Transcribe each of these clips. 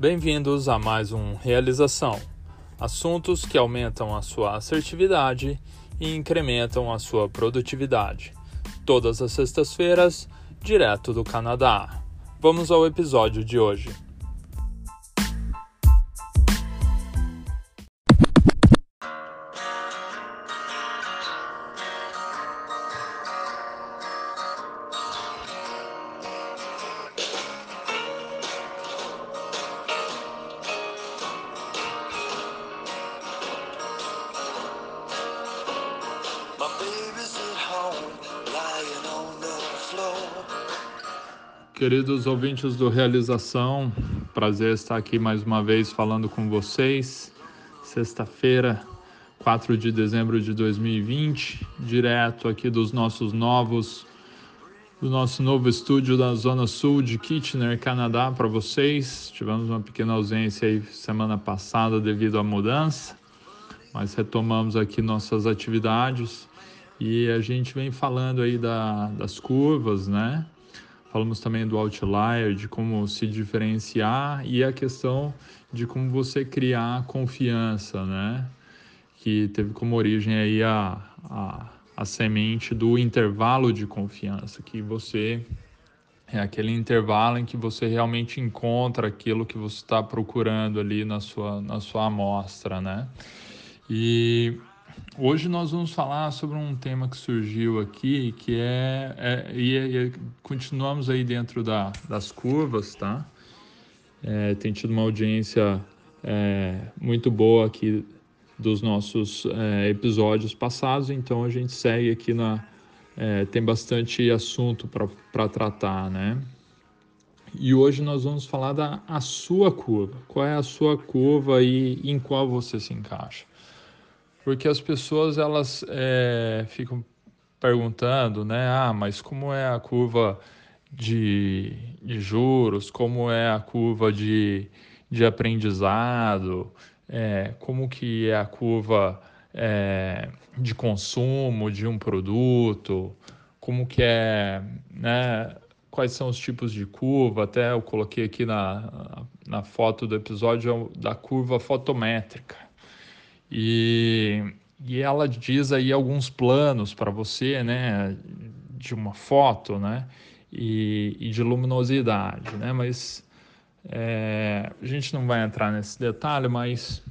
Bem-vindos a mais um Realização. Assuntos que aumentam a sua assertividade e incrementam a sua produtividade. Todas as sextas-feiras, direto do Canadá. Vamos ao episódio de hoje. Queridos ouvintes do Realização, prazer estar aqui mais uma vez falando com vocês. Sexta-feira, 4 de dezembro de 2020, direto aqui dos nossos novos, do nosso novo estúdio da Zona Sul de Kitchener, Canadá, para vocês. Tivemos uma pequena ausência aí semana passada devido à mudança, mas retomamos aqui nossas atividades e a gente vem falando aí da, das curvas, né? Falamos também do outlier, de como se diferenciar e a questão de como você criar confiança, né? Que teve como origem aí a, a, a semente do intervalo de confiança, que você é aquele intervalo em que você realmente encontra aquilo que você está procurando ali na sua, na sua amostra, né? E Hoje nós vamos falar sobre um tema que surgiu aqui, que é, é e, e, continuamos aí dentro da, das curvas, tá? É, tem tido uma audiência é, muito boa aqui dos nossos é, episódios passados, então a gente segue aqui na é, tem bastante assunto para tratar, né? E hoje nós vamos falar da a sua curva. Qual é a sua curva e em qual você se encaixa? Porque as pessoas elas é, ficam perguntando, né? Ah, mas como é a curva de, de juros? Como é a curva de, de aprendizado? É, como que é a curva é, de consumo de um produto? Como que é, né? Quais são os tipos de curva? Até eu coloquei aqui na, na foto do episódio da curva fotométrica e, e ela diz aí alguns planos para você, né, de uma foto, né, e, e de luminosidade, né, mas é, a gente não vai entrar nesse detalhe, mas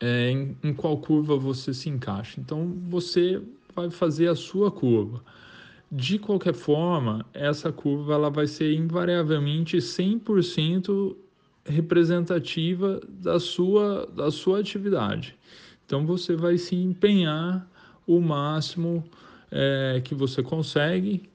é, em, em qual curva você se encaixa. Então você vai fazer a sua curva. De qualquer forma, essa curva ela vai ser invariavelmente 100% representativa da sua, da sua atividade. Então você vai se empenhar o máximo é, que você consegue,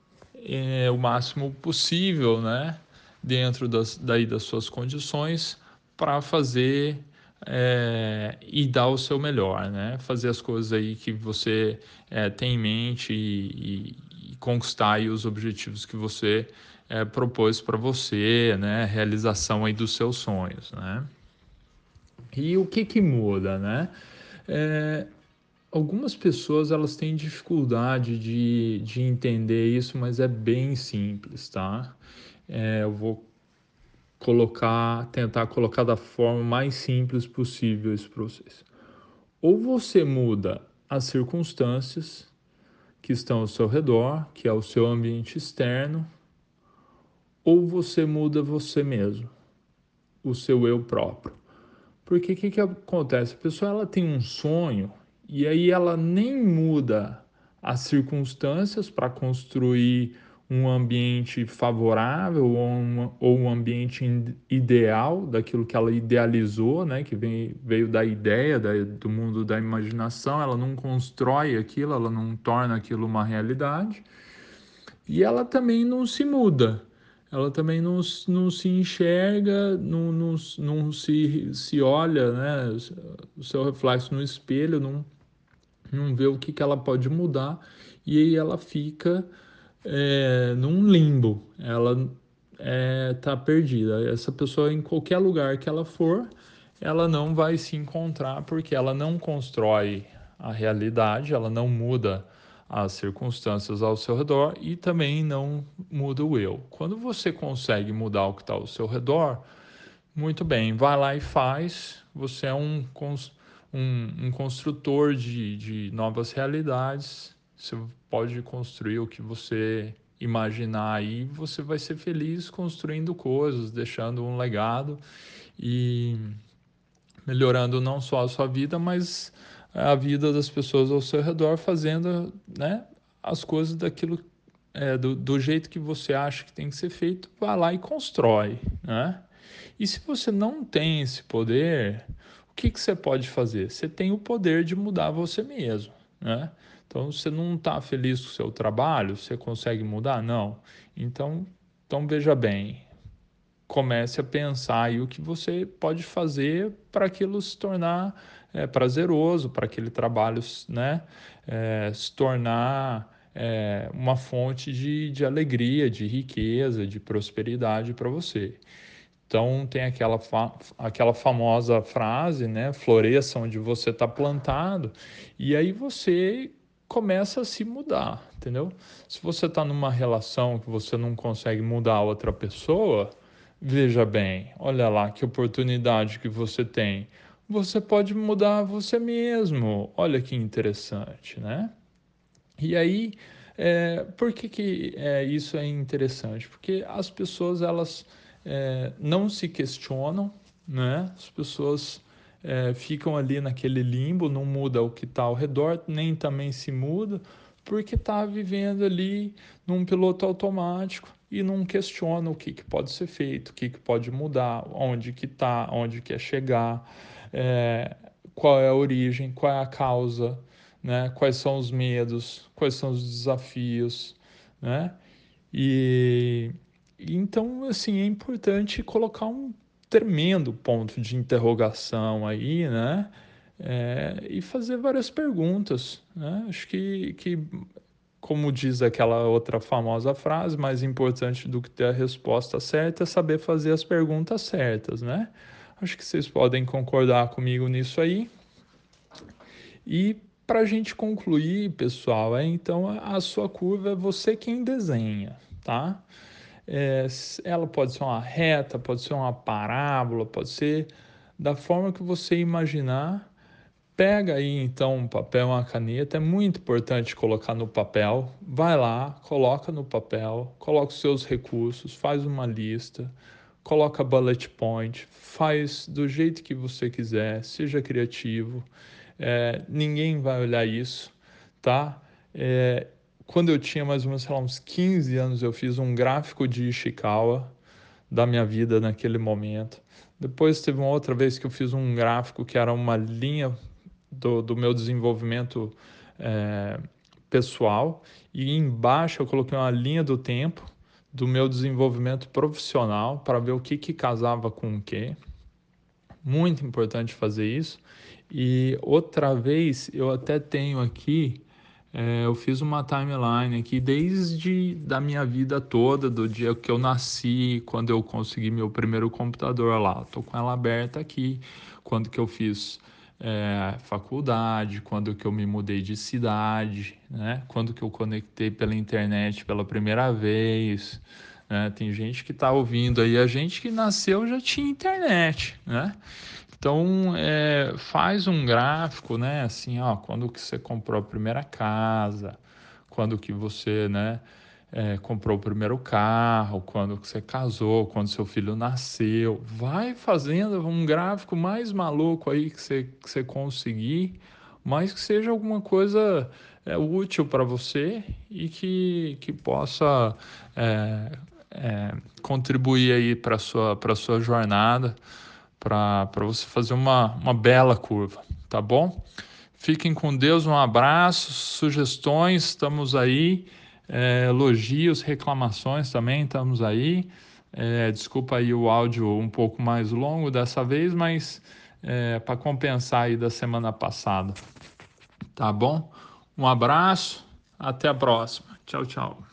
é, o máximo possível, né? Dentro das, daí das suas condições para fazer é, e dar o seu melhor, né? Fazer as coisas aí que você é, tem em mente e, e, e conquistar os objetivos que você é, propôs para você, né? Realização aí dos seus sonhos, né? E o que que muda, né? É, algumas pessoas elas têm dificuldade de, de entender isso, mas é bem simples, tá? É, eu vou colocar, tentar colocar da forma mais simples possível isso para vocês. Ou você muda as circunstâncias que estão ao seu redor, que é o seu ambiente externo, ou você muda você mesmo, o seu eu próprio. Porque o que, que acontece? A pessoa ela tem um sonho e aí ela nem muda as circunstâncias para construir um ambiente favorável ou um, ou um ambiente ideal daquilo que ela idealizou, né, que vem, veio da ideia da, do mundo da imaginação, ela não constrói aquilo, ela não torna aquilo uma realidade e ela também não se muda ela também não, não se enxerga, não, não, não se, se olha, né, o seu reflexo no espelho, não, não vê o que, que ela pode mudar, e aí ela fica é, num limbo, ela está é, tá perdida. Essa pessoa, em qualquer lugar que ela for, ela não vai se encontrar, porque ela não constrói a realidade, ela não muda as circunstâncias ao seu redor e também não muda o eu. Quando você consegue mudar o que está ao seu redor, Muito bem, vai lá e faz. Você é um, um, um construtor de, de novas realidades. Você pode construir o que você imaginar aí, você vai ser feliz construindo coisas, deixando um legado e melhorando não só a sua vida, mas a vida das pessoas ao seu redor, fazendo né, as coisas daquilo é, do, do, jeito que você acha que tem que ser feito, vá lá e constrói. Né? E se você não tem esse poder, o que, que você pode fazer? Você tem o poder de mudar você mesmo. Né? Então, você não está feliz com o seu trabalho, você consegue mudar? Não. Então, então veja bem, comece a pensar aí o que você pode fazer para aquilo se tornar é, prazeroso, para aquele trabalho né, é, se tornar é, uma fonte de, de alegria, de riqueza, de prosperidade para você. Então tem aquela, fa aquela famosa frase, né? Floresça onde você está plantado, e aí você começa a se mudar, entendeu? Se você está numa relação que você não consegue mudar a outra pessoa, veja bem, olha lá que oportunidade que você tem. Você pode mudar você mesmo. Olha que interessante, né? E aí, é, por que, que é, isso é interessante? Porque as pessoas elas é, não se questionam, né? As pessoas é, ficam ali naquele limbo, não muda o que está ao redor, nem também se muda, porque está vivendo ali num piloto automático e não questiona o que, que pode ser feito, o que, que pode mudar, onde que está, onde quer chegar, é, qual é a origem, qual é a causa, né? quais são os medos, quais são os desafios, né? E então, assim, é importante colocar um tremendo ponto de interrogação aí, né? É, e fazer várias perguntas. Né? Acho que, que, como diz aquela outra famosa frase, mais importante do que ter a resposta certa é saber fazer as perguntas certas, né? Acho que vocês podem concordar comigo nisso aí. E para a gente concluir, pessoal, é então a sua curva é você quem desenha, tá? É, ela pode ser uma reta, pode ser uma parábola, pode ser da forma que você imaginar. Pega aí então um papel, uma caneta, é muito importante colocar no papel. Vai lá, coloca no papel, coloca os seus recursos, faz uma lista, coloca bullet point, faz do jeito que você quiser, seja criativo. É, ninguém vai olhar isso, tá? É, quando eu tinha mais ou menos, lá, uns 15 anos, eu fiz um gráfico de Ishikawa da minha vida naquele momento. Depois teve uma outra vez que eu fiz um gráfico que era uma linha do, do meu desenvolvimento é, pessoal e embaixo eu coloquei uma linha do tempo do meu desenvolvimento profissional para ver o que, que casava com o que. Muito importante fazer isso. E outra vez eu até tenho aqui é, eu fiz uma timeline aqui desde da minha vida toda, do dia que eu nasci, quando eu consegui meu primeiro computador lá. Estou com ela aberta aqui, quando que eu fiz é, faculdade, quando que eu me mudei de cidade, né? quando que eu conectei pela internet pela primeira vez. Né? Tem gente que está ouvindo aí, a gente que nasceu já tinha internet, né? Então, é, faz um gráfico, né? Assim, ó, quando que você comprou a primeira casa, quando que você, né? É, comprou o primeiro carro, quando você casou, quando seu filho nasceu. Vai fazendo um gráfico mais maluco aí que você, que você conseguir, mas que seja alguma coisa é, útil para você e que, que possa é, é, contribuir aí para a sua, sua jornada para você fazer uma, uma bela curva, tá bom? Fiquem com Deus, um abraço, sugestões, estamos aí, é, elogios, reclamações também, estamos aí. É, desculpa aí o áudio um pouco mais longo dessa vez, mas é, para compensar aí da semana passada, tá bom? Um abraço, até a próxima. Tchau, tchau.